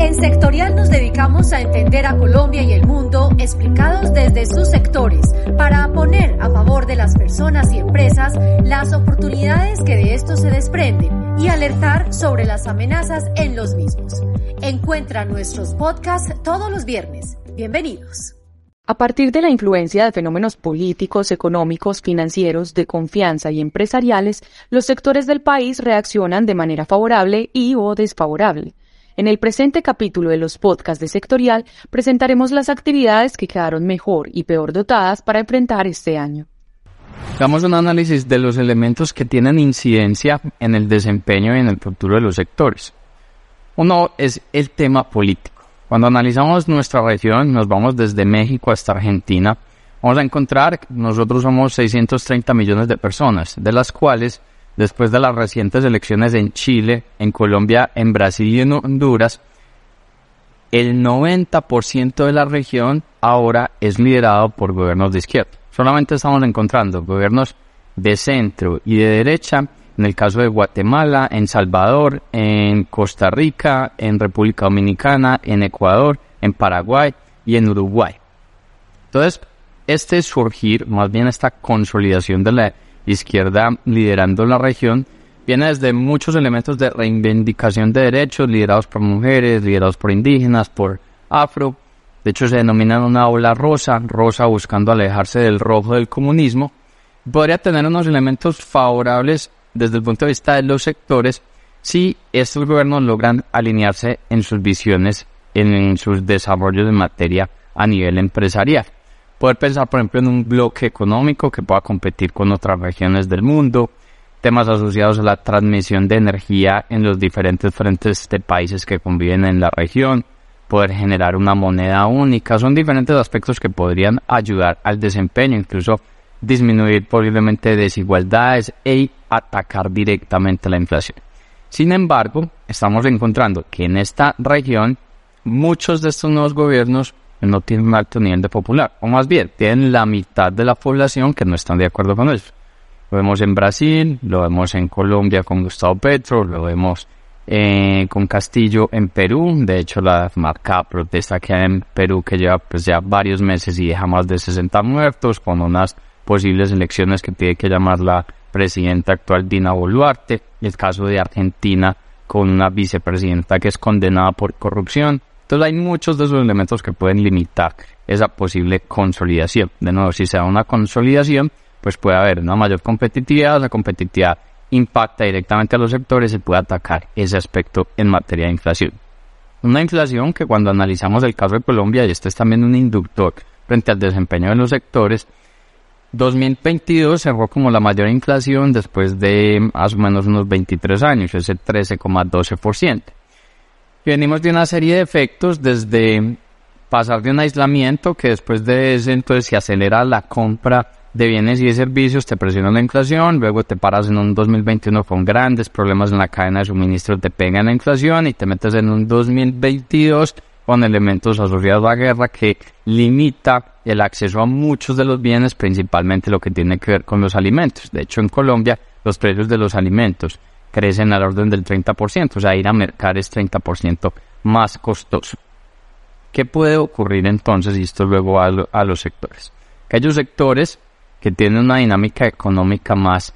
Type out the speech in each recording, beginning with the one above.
En Sectorial nos dedicamos a entender a Colombia y el mundo explicados desde sus sectores para poner a favor de las personas y empresas las oportunidades que de esto se desprenden y alertar sobre las amenazas en los mismos. Encuentra nuestros podcasts todos los viernes. Bienvenidos. A partir de la influencia de fenómenos políticos, económicos, financieros, de confianza y empresariales, los sectores del país reaccionan de manera favorable y o desfavorable. En el presente capítulo de los podcasts de Sectorial presentaremos las actividades que quedaron mejor y peor dotadas para enfrentar este año. Damos un análisis de los elementos que tienen incidencia en el desempeño y en el futuro de los sectores. Uno es el tema político. Cuando analizamos nuestra región, nos vamos desde México hasta Argentina, vamos a encontrar nosotros somos 630 millones de personas, de las cuales después de las recientes elecciones en Chile, en Colombia, en Brasil y en Honduras, el 90% de la región ahora es liderado por gobiernos de izquierda. Solamente estamos encontrando gobiernos de centro y de derecha, en el caso de Guatemala, en Salvador, en Costa Rica, en República Dominicana, en Ecuador, en Paraguay y en Uruguay. Entonces, este surgir, más bien esta consolidación de la izquierda liderando la región, viene desde muchos elementos de reivindicación de derechos liderados por mujeres, liderados por indígenas, por afro. De hecho, se denominan una ola rosa, rosa buscando alejarse del rojo del comunismo. Podría tener unos elementos favorables desde el punto de vista de los sectores si estos gobiernos logran alinearse en sus visiones, en sus desarrollos en materia a nivel empresarial. Poder pensar, por ejemplo, en un bloque económico que pueda competir con otras regiones del mundo, temas asociados a la transmisión de energía en los diferentes frentes de países que conviven en la región, poder generar una moneda única, son diferentes aspectos que podrían ayudar al desempeño, incluso disminuir posiblemente desigualdades e atacar directamente la inflación. Sin embargo, estamos encontrando que en esta región muchos de estos nuevos gobiernos no tienen un alto nivel de popular, o más bien, tienen la mitad de la población que no están de acuerdo con eso. Lo vemos en Brasil, lo vemos en Colombia con Gustavo Petro, lo vemos eh, con Castillo en Perú, de hecho la marca protesta que hay en Perú que lleva pues ya varios meses y deja más de 60 muertos, con unas posibles elecciones que tiene que llamar la presidenta actual Dina Boluarte, el caso de Argentina con una vicepresidenta que es condenada por corrupción, entonces hay muchos de esos elementos que pueden limitar esa posible consolidación. De nuevo, si se da una consolidación, pues puede haber una mayor competitividad, la competitividad impacta directamente a los sectores y puede atacar ese aspecto en materia de inflación. Una inflación que cuando analizamos el caso de Colombia, y este es también un inductor frente al desempeño de los sectores, 2022 cerró como la mayor inflación después de más o menos unos 23 años, ese 13,12% venimos de una serie de efectos desde pasar de un aislamiento que después de ese entonces se acelera la compra de bienes y de servicios, te presiona la inflación, luego te paras en un 2021 con grandes problemas en la cadena de suministro, te pega la inflación y te metes en un 2022 con elementos asociados a guerra que limita el acceso a muchos de los bienes, principalmente lo que tiene que ver con los alimentos. De hecho, en Colombia los precios de los alimentos crecen al orden del 30%, o sea, ir a mercar es 30% más costoso. ¿Qué puede ocurrir entonces? Y esto luego a, a los sectores. Aquellos sectores que tienen una dinámica económica más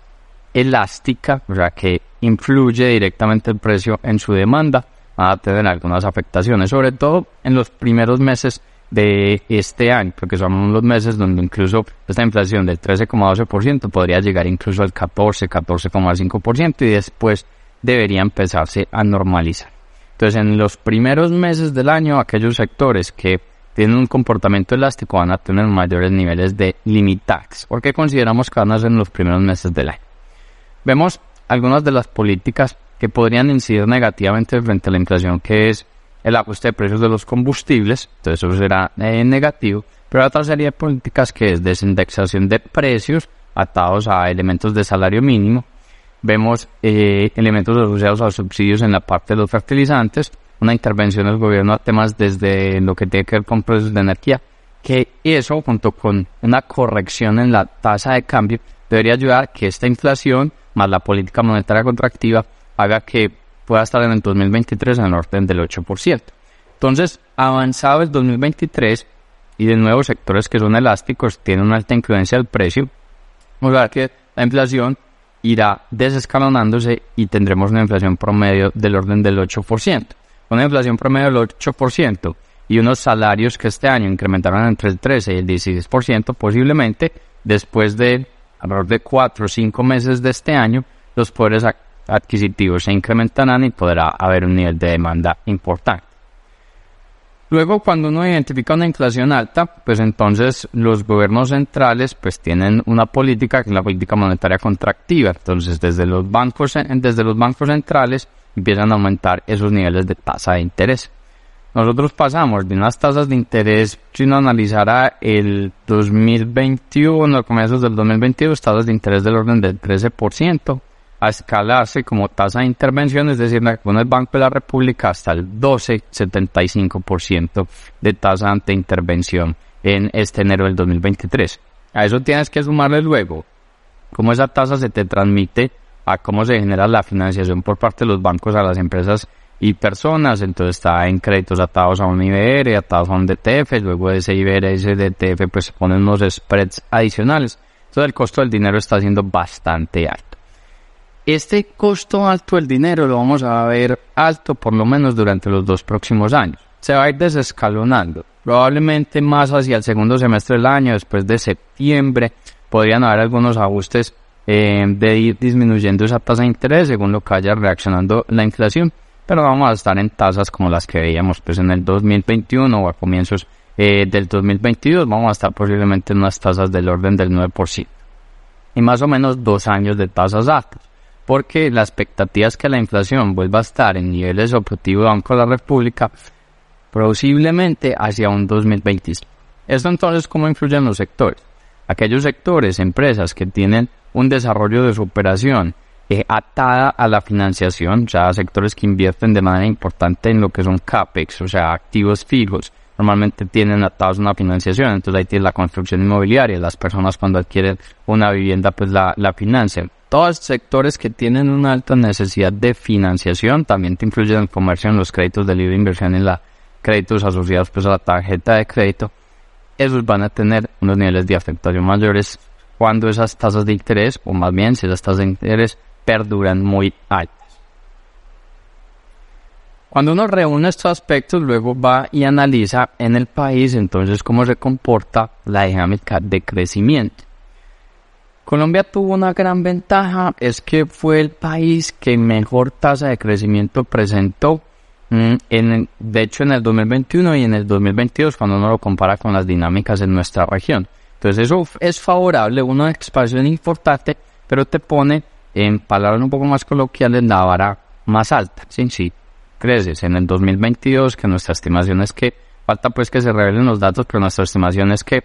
elástica, o sea, que influye directamente el precio en su demanda, van a tener algunas afectaciones, sobre todo en los primeros meses de este año, porque son los meses donde incluso esta inflación del 13,12% podría llegar incluso al 14, 14,5% y después debería empezarse a normalizar. Entonces, en los primeros meses del año, aquellos sectores que tienen un comportamiento elástico van a tener mayores niveles de limitax, porque consideramos que van a ser en los primeros meses del año. Vemos algunas de las políticas que podrían incidir negativamente frente a la inflación, que es el ajuste de precios de los combustibles, entonces eso será eh, negativo, pero otra serie de políticas que es desindexación de precios atados a elementos de salario mínimo, vemos eh, elementos asociados a subsidios en la parte de los fertilizantes, una intervención del gobierno a temas desde lo que tiene que ver con precios de energía, que eso junto con una corrección en la tasa de cambio debería ayudar a que esta inflación más la política monetaria contractiva haga que pueda estar en el 2023 en el orden del 8%. Entonces, avanzado el 2023 y de nuevo sectores que son elásticos tienen una alta influencia del precio, vamos a ver que la inflación irá desescalonándose y tendremos una inflación promedio del orden del 8%. Una inflación promedio del 8% y unos salarios que este año incrementaron entre el 13 y el 16%, posiblemente después de alrededor de 4 o 5 meses de este año, los poderes adquisitivos se incrementarán y podrá haber un nivel de demanda importante. Luego, cuando uno identifica una inflación alta, pues entonces los gobiernos centrales pues tienen una política que es la política monetaria contractiva. Entonces, desde los bancos, desde los bancos centrales empiezan a aumentar esos niveles de tasa de interés. Nosotros pasamos de unas tasas de interés, si uno analizara el 2021, comienzos del 2022, tasas de interés del orden del 13%, a escalarse como tasa de intervención, es decir, con el Banco de la República hasta el 12,75% de tasa de intervención en este enero del 2023. A eso tienes que sumarle luego cómo esa tasa se te transmite a cómo se genera la financiación por parte de los bancos a las empresas y personas, entonces está en créditos atados a un IBR, atados a un DTF, luego de ese IBR, ese DTF, pues se ponen unos spreads adicionales. Entonces el costo del dinero está siendo bastante alto. Este costo alto del dinero lo vamos a ver alto por lo menos durante los dos próximos años. Se va a ir desescalonando. Probablemente más hacia el segundo semestre del año, después de septiembre, podrían haber algunos ajustes eh, de ir disminuyendo esa tasa de interés según lo que vaya reaccionando la inflación. Pero vamos a estar en tasas como las que veíamos pues en el 2021 o a comienzos eh, del 2022. Vamos a estar posiblemente en unas tasas del orden del 9%. Y más o menos dos años de tasas altas porque la expectativa es que la inflación vuelva a estar en niveles objetivos de Banco de la República posiblemente hacia un 2025. Esto entonces, ¿cómo influye en los sectores? Aquellos sectores, empresas que tienen un desarrollo de su operación eh, atada a la financiación, o sea, sectores que invierten de manera importante en lo que son CAPEX, o sea, activos fijos, normalmente tienen atados una financiación, entonces ahí tiene la construcción inmobiliaria, las personas cuando adquieren una vivienda pues la financian todos sectores que tienen una alta necesidad de financiación también te influyen en el comercio, en los créditos de libre inversión, en los créditos asociados pues a la tarjeta de crédito. Esos van a tener unos niveles de afectación mayores cuando esas tasas de interés, o más bien si esas tasas de interés perduran muy altas. Cuando uno reúne estos aspectos, luego va y analiza en el país entonces cómo se comporta la dinámica de crecimiento. Colombia tuvo una gran ventaja, es que fue el país que mejor tasa de crecimiento presentó, mm, en, de hecho en el 2021 y en el 2022 cuando uno lo compara con las dinámicas en nuestra región. Entonces eso es favorable, una expansión importante, pero te pone en palabras un poco más coloquiales la vara más alta. Sí, sí, creces en el 2022, que nuestra estimación es que, falta pues que se revelen los datos, pero nuestra estimación es que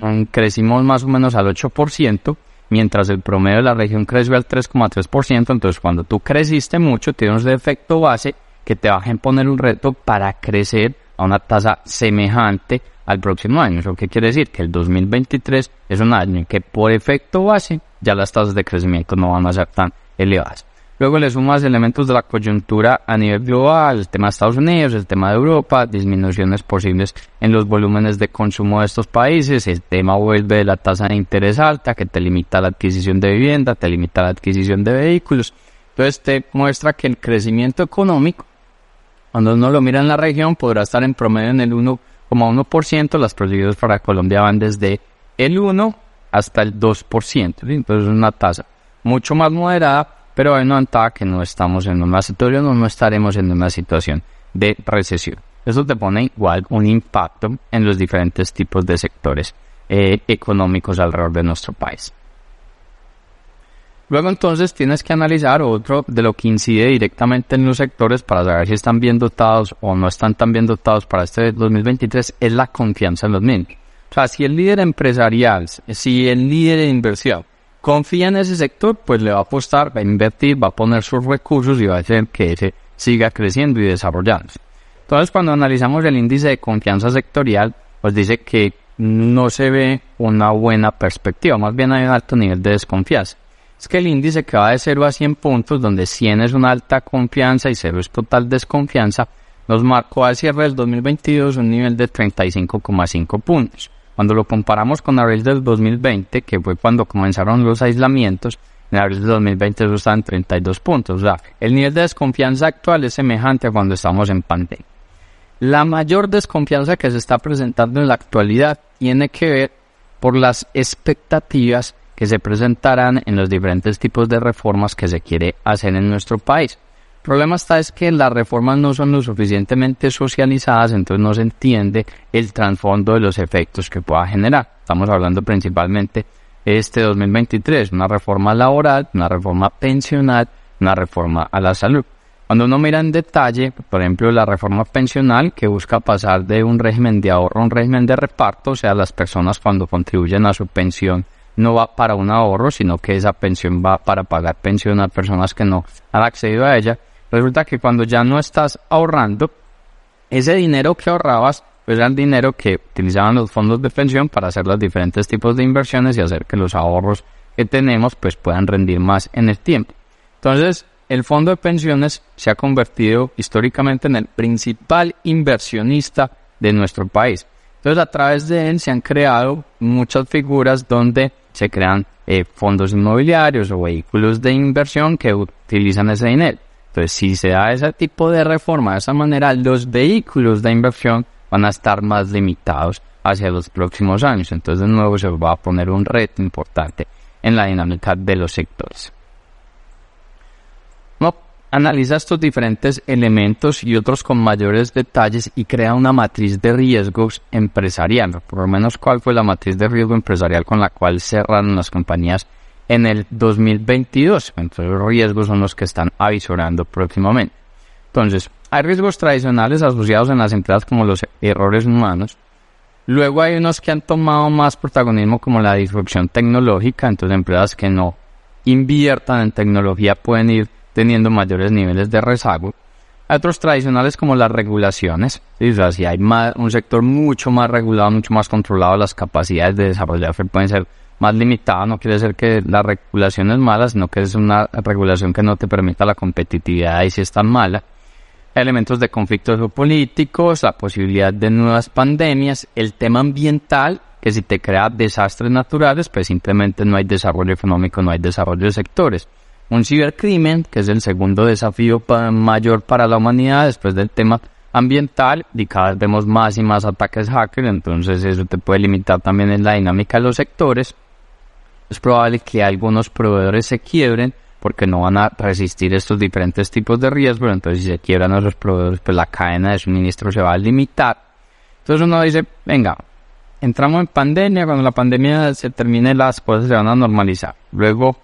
mm, crecimos más o menos al 8%, mientras el promedio de la región creció al 3,3%, entonces cuando tú creciste mucho, tienes un efecto base que te va a imponer un reto para crecer a una tasa semejante al próximo año. ¿Eso qué quiere decir? Que el 2023 es un año en que por efecto base ya las tasas de crecimiento no van a ser tan elevadas. Luego le sumas elementos de la coyuntura a nivel global, el tema de Estados Unidos, el tema de Europa, disminuciones posibles en los volúmenes de consumo de estos países, el tema vuelve de la tasa de interés alta que te limita la adquisición de vivienda, te limita la adquisición de vehículos. Entonces te muestra que el crecimiento económico, cuando uno lo mira en la región, podrá estar en promedio en el 1,1%, las proyecciones para Colombia van desde el 1 hasta el 2%, entonces es una tasa mucho más moderada pero hay una que no estamos en una situación o no estaremos en una situación de recesión. Eso te pone igual un impacto en los diferentes tipos de sectores eh, económicos alrededor de nuestro país. Luego entonces tienes que analizar otro de lo que incide directamente en los sectores para saber si están bien dotados o no están tan bien dotados para este 2023 es la confianza en los mismos. O sea, si el líder empresarial, si el líder de inversión confía en ese sector, pues le va a apostar, va a invertir, va a poner sus recursos y va a hacer que ese siga creciendo y desarrollándose. Entonces, cuando analizamos el índice de confianza sectorial, pues dice que no se ve una buena perspectiva, más bien hay un alto nivel de desconfianza. es que el índice que va de 0 a 100 puntos, donde 100 es una alta confianza y 0 es total desconfianza, nos marcó al cierre del 2022 un nivel de 35,5 puntos. Cuando lo comparamos con abril del 2020, que fue cuando comenzaron los aislamientos, en abril del 2020 eso está en 32 puntos. O sea, el nivel de desconfianza actual es semejante a cuando estamos en pandemia. La mayor desconfianza que se está presentando en la actualidad tiene que ver por las expectativas que se presentarán en los diferentes tipos de reformas que se quiere hacer en nuestro país. Problema está es que las reformas no son lo suficientemente socializadas, entonces no se entiende el trasfondo de los efectos que pueda generar. Estamos hablando principalmente este 2023, una reforma laboral, una reforma pensional, una reforma a la salud. Cuando uno mira en detalle, por ejemplo, la reforma pensional que busca pasar de un régimen de ahorro a un régimen de reparto, o sea, las personas cuando contribuyen a su pensión no va para un ahorro, sino que esa pensión va para pagar pensión a personas que no han accedido a ella. Resulta que cuando ya no estás ahorrando, ese dinero que ahorrabas pues era el dinero que utilizaban los fondos de pensión para hacer los diferentes tipos de inversiones y hacer que los ahorros que tenemos pues puedan rendir más en el tiempo. Entonces, el fondo de pensiones se ha convertido históricamente en el principal inversionista de nuestro país. Entonces, a través de él se han creado muchas figuras donde se crean eh, fondos inmobiliarios o vehículos de inversión que utilizan ese dinero. Entonces, si se da ese tipo de reforma de esa manera, los vehículos de inversión van a estar más limitados hacia los próximos años. Entonces, de nuevo, se va a poner un reto importante en la dinámica de los sectores. Analiza estos diferentes elementos y otros con mayores detalles y crea una matriz de riesgos empresarial. Por lo menos, cuál fue la matriz de riesgo empresarial con la cual cerraron las compañías en el 2022. Entonces, los riesgos son los que están avisorando próximamente. Entonces, hay riesgos tradicionales asociados en las empresas como los errores humanos. Luego hay unos que han tomado más protagonismo como la disrupción tecnológica, entonces empresas que no inviertan en tecnología pueden ir teniendo mayores niveles de rezago. Hay otros tradicionales como las regulaciones, o si hay un sector mucho más regulado, mucho más controlado, las capacidades de desarrollarse pueden ser más limitadas, no quiere decir que la regulación es mala, sino que es una regulación que no te permita la competitividad y si es tan mala elementos de conflictos geopolíticos, la posibilidad de nuevas pandemias, el tema ambiental, que si te crea desastres naturales, pues simplemente no hay desarrollo económico, no hay desarrollo de sectores. Un cibercrimen, que es el segundo desafío mayor para la humanidad después del tema ambiental, y cada vez vemos más y más ataques hackers, entonces eso te puede limitar también en la dinámica de los sectores. Es probable que algunos proveedores se quiebren, porque no van a resistir estos diferentes tipos de riesgos, entonces si se quiebran esos proveedores, pues la cadena de suministro se va a limitar. Entonces uno dice, venga, entramos en pandemia, cuando la pandemia se termine las cosas se van a normalizar. Luego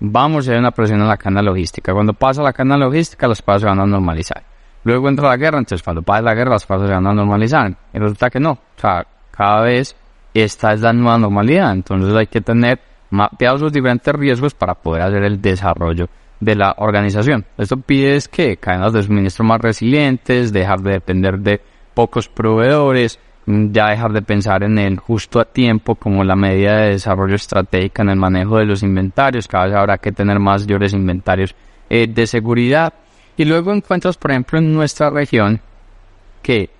vamos a ver una presión en la cadena logística. Cuando pasa la cadena logística, las cosas se van a normalizar. Luego entra la guerra, entonces cuando pasa la guerra, las cosas se van a normalizar. Y resulta que no. O sea, cada vez esta es la nueva normalidad. Entonces hay que tener mapeados los diferentes riesgos para poder hacer el desarrollo de la organización. Esto pide es que cadenas de suministro más resilientes, dejar de depender de pocos proveedores, ya dejar de pensar en el justo a tiempo como la medida de desarrollo estratégica en el manejo de los inventarios, cada vez habrá que tener mayores inventarios eh, de seguridad. Y luego encuentras, por ejemplo, en nuestra región que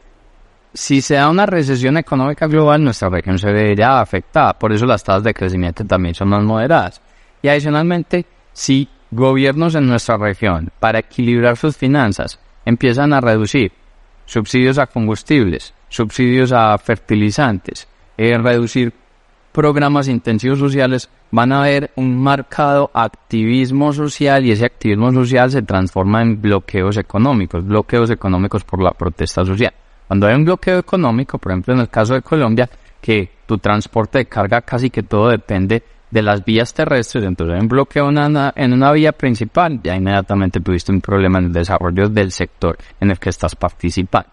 si se da una recesión económica global, nuestra región se vería afectada. Por eso las tasas de crecimiento también son más moderadas. Y adicionalmente, si gobiernos en nuestra región, para equilibrar sus finanzas, empiezan a reducir subsidios a combustibles, subsidios a fertilizantes, eh, reducir programas intensivos sociales, van a haber un marcado activismo social y ese activismo social se transforma en bloqueos económicos, bloqueos económicos por la protesta social. Cuando hay un bloqueo económico, por ejemplo en el caso de Colombia, que tu transporte de carga casi que todo depende de las vías terrestres, entonces hay un bloqueo en una, en una vía principal, ya inmediatamente tuviste un problema en el desarrollo del sector en el que estás participando.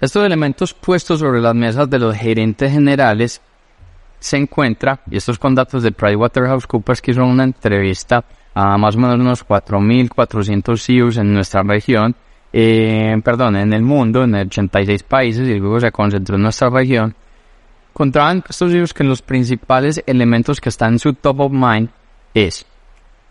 Estos elementos puestos sobre las mesas de los gerentes generales se encuentra, y estos con datos de PricewaterhouseCoopers que hizo una entrevista a más o menos unos 4.400 CEOs en nuestra región, eh, perdón, en el mundo, en 86 países, y luego se concentró en nuestra región, encontraban estos libros que los principales elementos que están en su top of mind es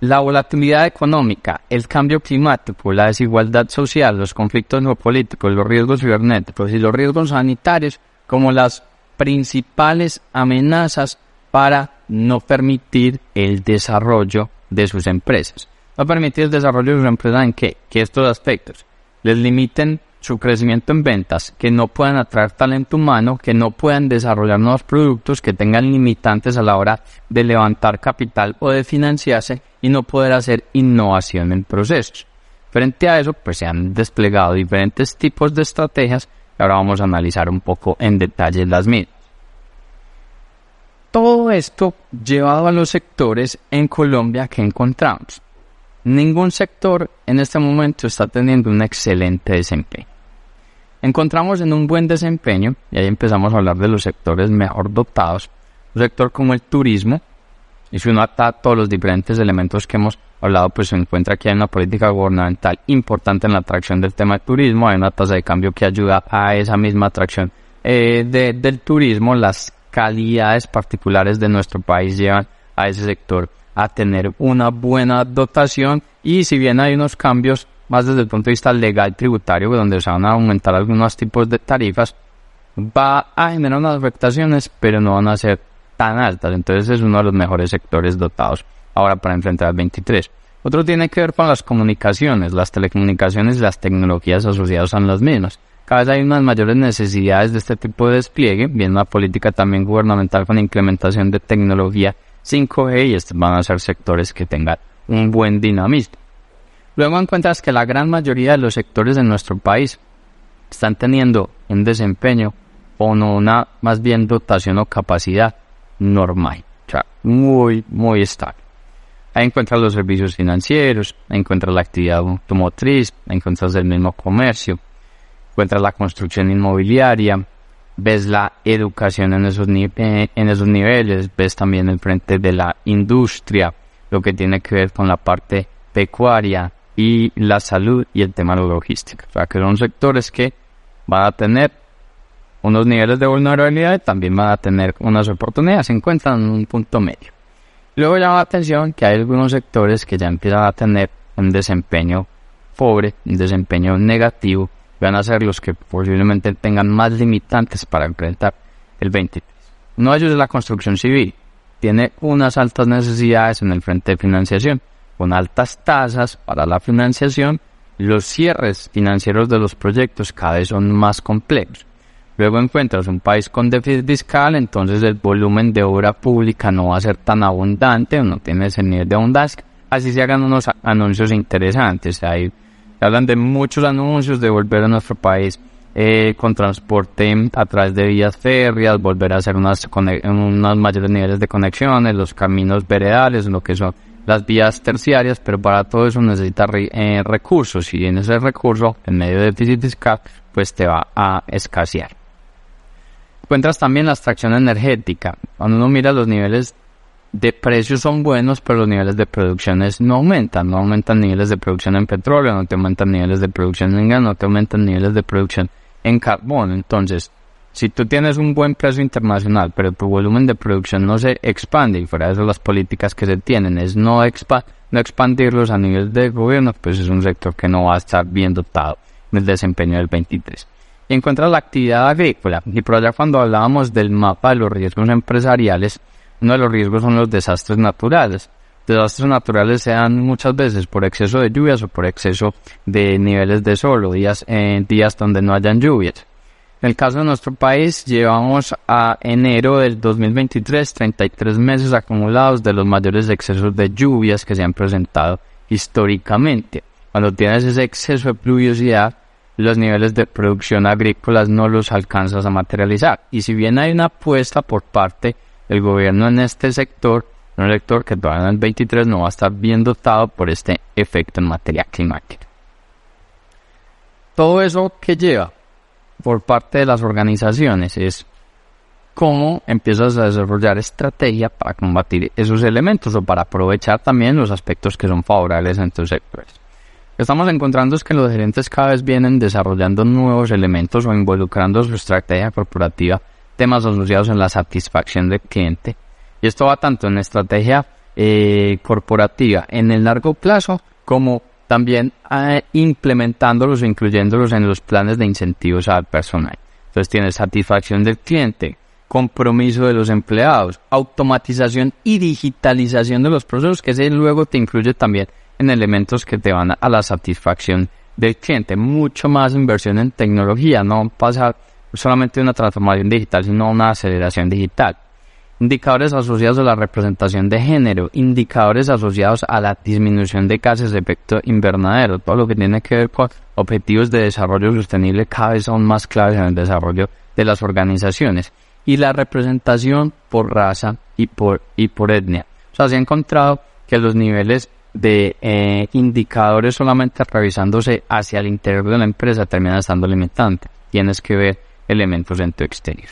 la volatilidad económica, el cambio climático, la desigualdad social, los conflictos geopolíticos, los riesgos cibernéticos y los riesgos sanitarios como las principales amenazas para no permitir el desarrollo de sus empresas. No permitir el desarrollo de sus empresas en qué? Que estos aspectos les limiten su crecimiento en ventas, que no puedan atraer talento humano, que no puedan desarrollar nuevos productos, que tengan limitantes a la hora de levantar capital o de financiarse y no poder hacer innovación en procesos. Frente a eso, pues se han desplegado diferentes tipos de estrategias y ahora vamos a analizar un poco en detalle las mismas. Todo esto llevado a los sectores en Colombia que encontramos. Ningún sector en este momento está teniendo un excelente desempeño. Encontramos en un buen desempeño, y ahí empezamos a hablar de los sectores mejor dotados, un sector como el turismo, y si uno ata todos los diferentes elementos que hemos hablado, pues se encuentra que hay una política gubernamental importante en la atracción del tema del turismo, hay una tasa de cambio que ayuda a esa misma atracción eh, del turismo, las calidades particulares de nuestro país llevan a ese sector a tener una buena dotación y si bien hay unos cambios más desde el punto de vista legal tributario, donde se van a aumentar algunos tipos de tarifas, va a generar unas afectaciones, pero no van a ser tan altas. Entonces es uno de los mejores sectores dotados ahora para enfrentar al 23. Otro tiene que ver con las comunicaciones. Las telecomunicaciones y las tecnologías asociadas son las mismas. Cada vez hay unas mayores necesidades de este tipo de despliegue, bien una política también gubernamental con implementación de tecnología 5G y estos van a ser sectores que tengan un buen dinamismo. Luego encuentras que la gran mayoría de los sectores de nuestro país están teniendo un desempeño o no una más bien dotación o capacidad normal, o sea, muy, muy estable. Ahí encuentras los servicios financieros, ahí encuentras la actividad automotriz, ahí encuentras el mismo comercio, encuentras la construcción inmobiliaria, ves la educación en esos, eh, en esos niveles, ves también el frente de la industria, lo que tiene que ver con la parte pecuaria, y la salud y el tema de la logística. O sea, que son sectores que van a tener unos niveles de vulnerabilidad y también van a tener unas oportunidades, se encuentran en un punto medio. Luego llama la atención que hay algunos sectores que ya empiezan a tener un desempeño pobre, un desempeño negativo, van a ser los que posiblemente tengan más limitantes para enfrentar el 23. Uno de ellos es la construcción civil. Tiene unas altas necesidades en el frente de financiación con altas tasas para la financiación, los cierres financieros de los proyectos cada vez son más complejos. Luego encuentras un país con déficit fiscal, entonces el volumen de obra pública no va a ser tan abundante, no tiene ese nivel de abundancia. Así se hagan unos anuncios interesantes. Hay, hablan de muchos anuncios de volver a nuestro país eh, con transporte a través de vías férreas, volver a hacer unas, unos mayores niveles de conexiones, los caminos veredales, lo que son las vías terciarias, pero para todo eso necesita eh, recursos y en ese recurso, en medio de déficit fiscal, pues te va a escasear. Encuentras también la extracción energética. Cuando uno mira los niveles de precios son buenos, pero los niveles de producciones no aumentan. No aumentan niveles de producción en petróleo, no te aumentan niveles de producción en gas, no te aumentan niveles de producción en carbón. Entonces, si tú tienes un buen precio internacional, pero tu volumen de producción no se expande, y fuera de eso las políticas que se tienen es no, no expandirlos a nivel de gobierno, pues es un sector que no va a estar bien dotado en el desempeño del 23. Y encuentras la actividad agrícola, y por allá cuando hablábamos del mapa de los riesgos empresariales, uno de los riesgos son los desastres naturales. Desastres naturales se dan muchas veces por exceso de lluvias o por exceso de niveles de sol o días, eh, días donde no hayan lluvias. En el caso de nuestro país, llevamos a enero del 2023 33 meses acumulados de los mayores excesos de lluvias que se han presentado históricamente. Cuando tienes ese exceso de pluviosidad, los niveles de producción agrícola no los alcanzas a materializar. Y si bien hay una apuesta por parte del gobierno en este sector, un sector que todavía en el 23 no va a estar bien dotado por este efecto en materia climática. Todo eso que lleva por parte de las organizaciones es cómo empiezas a desarrollar estrategia para combatir esos elementos o para aprovechar también los aspectos que son favorables en tus sectores. Lo que estamos encontrando es que los gerentes cada vez vienen desarrollando nuevos elementos o involucrando su estrategia corporativa temas asociados en la satisfacción del cliente. Y esto va tanto en estrategia eh, corporativa en el largo plazo como también eh, implementándolos o incluyéndolos en los planes de incentivos al personal. Entonces tienes satisfacción del cliente, compromiso de los empleados, automatización y digitalización de los procesos, que ese luego te incluye también en elementos que te van a la satisfacción del cliente. Mucho más inversión en tecnología, no pasa solamente una transformación digital, sino una aceleración digital. Indicadores asociados a la representación de género, indicadores asociados a la disminución de gases de efecto invernadero, todo lo que tiene que ver con objetivos de desarrollo sostenible cada vez son más claves en el desarrollo de las organizaciones. Y la representación por raza y por, y por etnia. O sea, se ha encontrado que los niveles de eh, indicadores solamente revisándose hacia el interior de la empresa terminan estando limitantes. Tienes que ver elementos en tu exterior.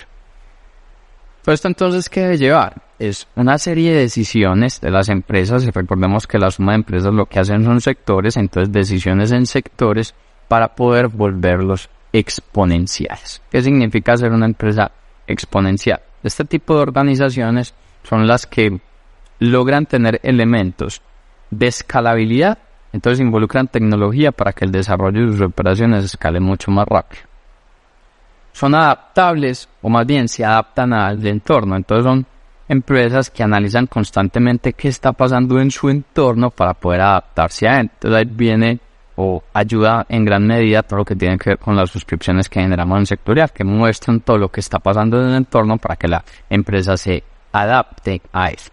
Pues esto entonces, ¿qué debe llevar? Es una serie de decisiones de las empresas, recordemos que la suma de empresas lo que hacen son sectores, entonces decisiones en sectores para poder volverlos exponenciales. ¿Qué significa ser una empresa exponencial? Este tipo de organizaciones son las que logran tener elementos de escalabilidad, entonces involucran tecnología para que el desarrollo de sus operaciones escale mucho más rápido son adaptables o más bien se adaptan al entorno. Entonces son empresas que analizan constantemente qué está pasando en su entorno para poder adaptarse a él. Entonces ahí viene o ayuda en gran medida todo lo que tiene que ver con las suscripciones que generamos en sectorial, que muestran todo lo que está pasando en el entorno para que la empresa se adapte a eso.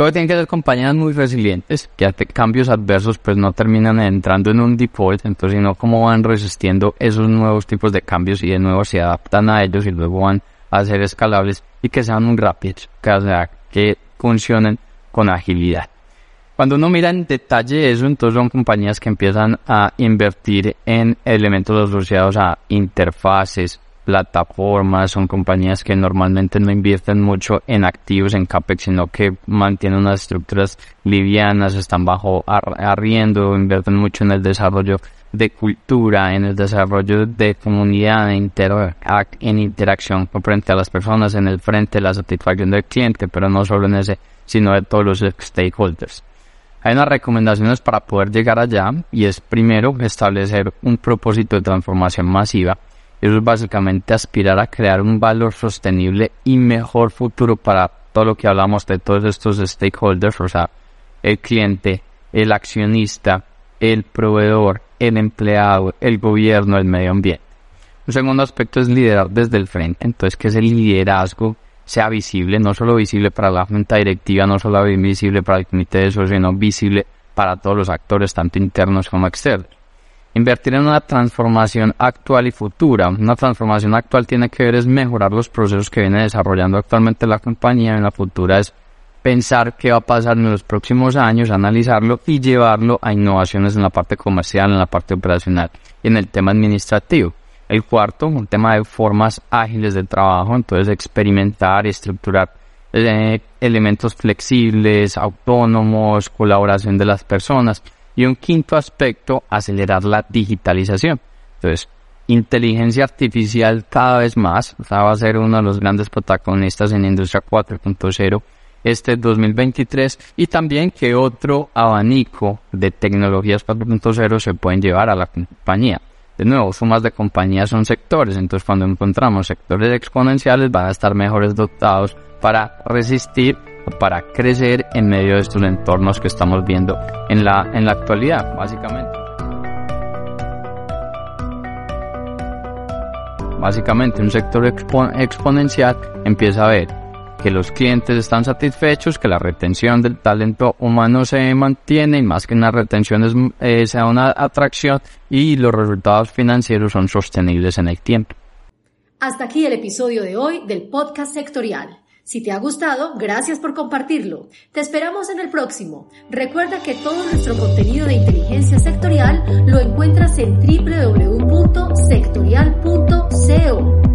Luego tienen que ser compañías muy resilientes, que ante cambios adversos pues no terminan entrando en un default, entonces sino cómo van resistiendo esos nuevos tipos de cambios y de nuevo se adaptan a ellos y luego van a ser escalables y que sean muy rápidos, que, sea, que funcionen con agilidad. Cuando uno mira en detalle eso, entonces son compañías que empiezan a invertir en elementos asociados a interfaces, plataformas, son compañías que normalmente no invierten mucho en activos, en CAPEX, sino que mantienen unas estructuras livianas, están bajo arriendo, invierten mucho en el desarrollo de cultura, en el desarrollo de comunidad, en, en interacción frente a las personas, en el frente de la satisfacción del cliente, pero no solo en ese, sino de todos los stakeholders. Hay unas recomendaciones para poder llegar allá y es primero establecer un propósito de transformación masiva eso es básicamente aspirar a crear un valor sostenible y mejor futuro para todo lo que hablamos de todos estos stakeholders, o sea, el cliente, el accionista, el proveedor, el empleado, el gobierno, el medio ambiente. Un segundo aspecto es liderar desde el frente, entonces que ese liderazgo sea visible, no solo visible para la junta directiva, no solo visible para el comité de socios, sino visible para todos los actores, tanto internos como externos. Invertir en una transformación actual y futura. Una transformación actual tiene que ver es mejorar los procesos que viene desarrollando actualmente la compañía. En la futura es pensar qué va a pasar en los próximos años, analizarlo y llevarlo a innovaciones en la parte comercial, en la parte operacional y en el tema administrativo. El cuarto, un tema de formas ágiles de trabajo, entonces experimentar y estructurar eh, elementos flexibles, autónomos, colaboración de las personas. Y un quinto aspecto, acelerar la digitalización. Entonces, inteligencia artificial cada vez más, va a ser uno de los grandes protagonistas en Industria 4.0 este 2023 y también que otro abanico de tecnologías 4.0 se pueden llevar a la compañía. De nuevo, sumas de compañías son sectores, entonces cuando encontramos sectores exponenciales van a estar mejores dotados para resistir para crecer en medio de estos entornos que estamos viendo en la, en la actualidad, básicamente. Básicamente, un sector exponencial empieza a ver que los clientes están satisfechos, que la retención del talento humano se mantiene y más que una retención es, eh, sea una atracción y los resultados financieros son sostenibles en el tiempo. Hasta aquí el episodio de hoy del podcast sectorial. Si te ha gustado, gracias por compartirlo. Te esperamos en el próximo. Recuerda que todo nuestro contenido de inteligencia sectorial lo encuentras en www.sectorial.co.